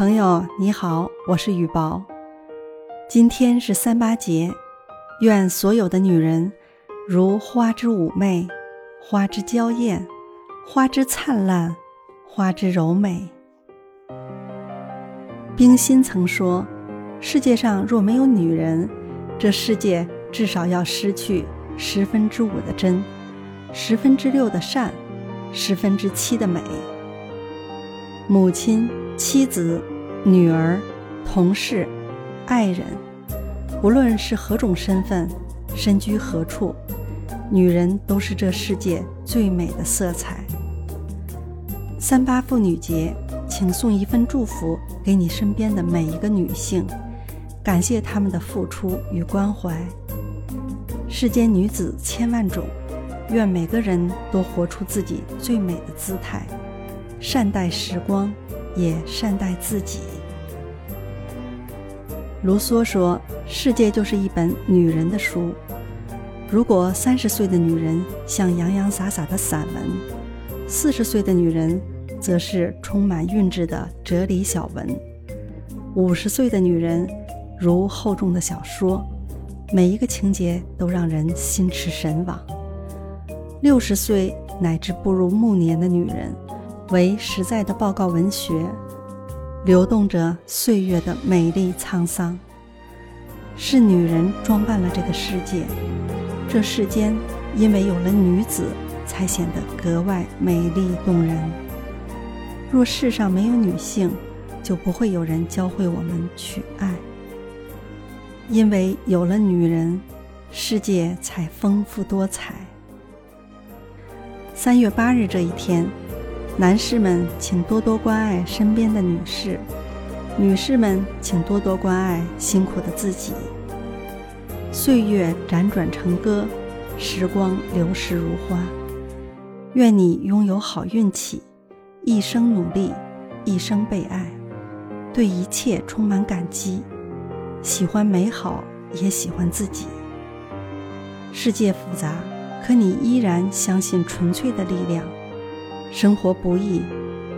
朋友你好，我是雨薄。今天是三八节，愿所有的女人如花之妩媚，花之娇艳，花之灿烂，花之柔美。冰心曾说：“世界上若没有女人，这世界至少要失去十分之五的真，十分之六的善，十分之七的美。”母亲。妻子、女儿、同事、爱人，不论是何种身份，身居何处，女人都是这世界最美的色彩。三八妇女节，请送一份祝福给你身边的每一个女性，感谢她们的付出与关怀。世间女子千万种，愿每个人都活出自己最美的姿态，善待时光。也善待自己。卢梭说：“世界就是一本女人的书。如果三十岁的女人像洋洋洒洒的散文，四十岁的女人则是充满韵致的哲理小文，五十岁的女人如厚重的小说，每一个情节都让人心驰神往。六十岁乃至步入暮年的女人。”为实在的报告文学，流动着岁月的美丽沧桑。是女人装扮了这个世界，这世间因为有了女子，才显得格外美丽动人。若世上没有女性，就不会有人教会我们去爱。因为有了女人，世界才丰富多彩。三月八日这一天。男士们，请多多关爱身边的女士；女士们，请多多关爱辛苦的自己。岁月辗转成歌，时光流逝如花。愿你拥有好运气，一生努力，一生被爱，对一切充满感激，喜欢美好，也喜欢自己。世界复杂，可你依然相信纯粹的力量。生活不易，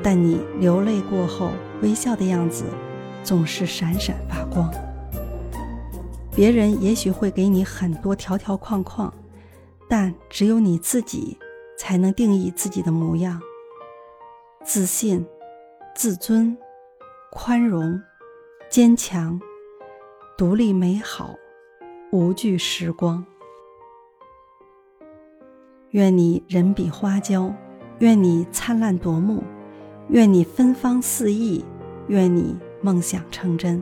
但你流泪过后微笑的样子，总是闪闪发光。别人也许会给你很多条条框框，但只有你自己才能定义自己的模样。自信、自尊、宽容、坚强、独立、美好、无惧时光。愿你人比花娇。愿你灿烂夺目，愿你芬芳四溢，愿你梦想成真，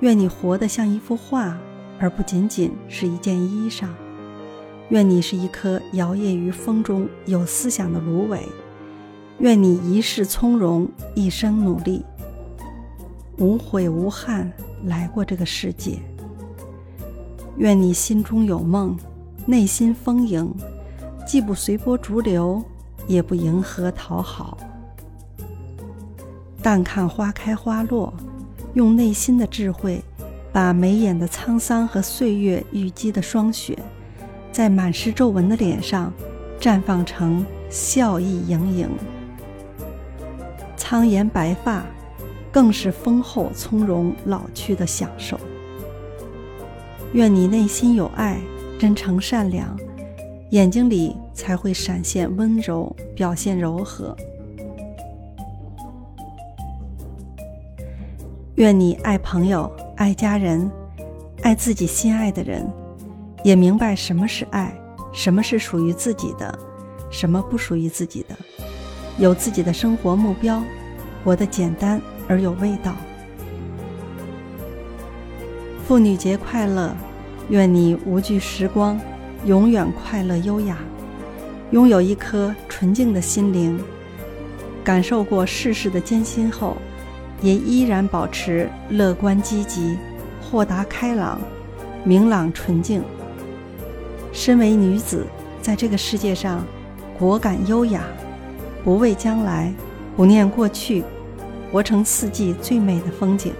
愿你活得像一幅画，而不仅仅是一件衣裳。愿你是一棵摇曳于风中有思想的芦苇，愿你一世从容，一生努力，无悔无憾来过这个世界。愿你心中有梦，内心丰盈，既不随波逐流。也不迎合讨好，淡看花开花落，用内心的智慧，把眉眼的沧桑和岁月淤积的霜雪，在满是皱纹的脸上绽放成笑意盈盈。苍颜白发，更是丰厚从容老去的享受。愿你内心有爱，真诚善良。眼睛里才会闪现温柔，表现柔和。愿你爱朋友，爱家人，爱自己心爱的人，也明白什么是爱，什么是属于自己的，什么不属于自己的，有自己的生活目标，活得简单而有味道。妇女节快乐！愿你无惧时光。永远快乐优雅，拥有一颗纯净的心灵，感受过世事的艰辛后，也依然保持乐观积极、豁达开朗、明朗纯净。身为女子，在这个世界上，果敢优雅，不畏将来，不念过去，活成四季最美的风景。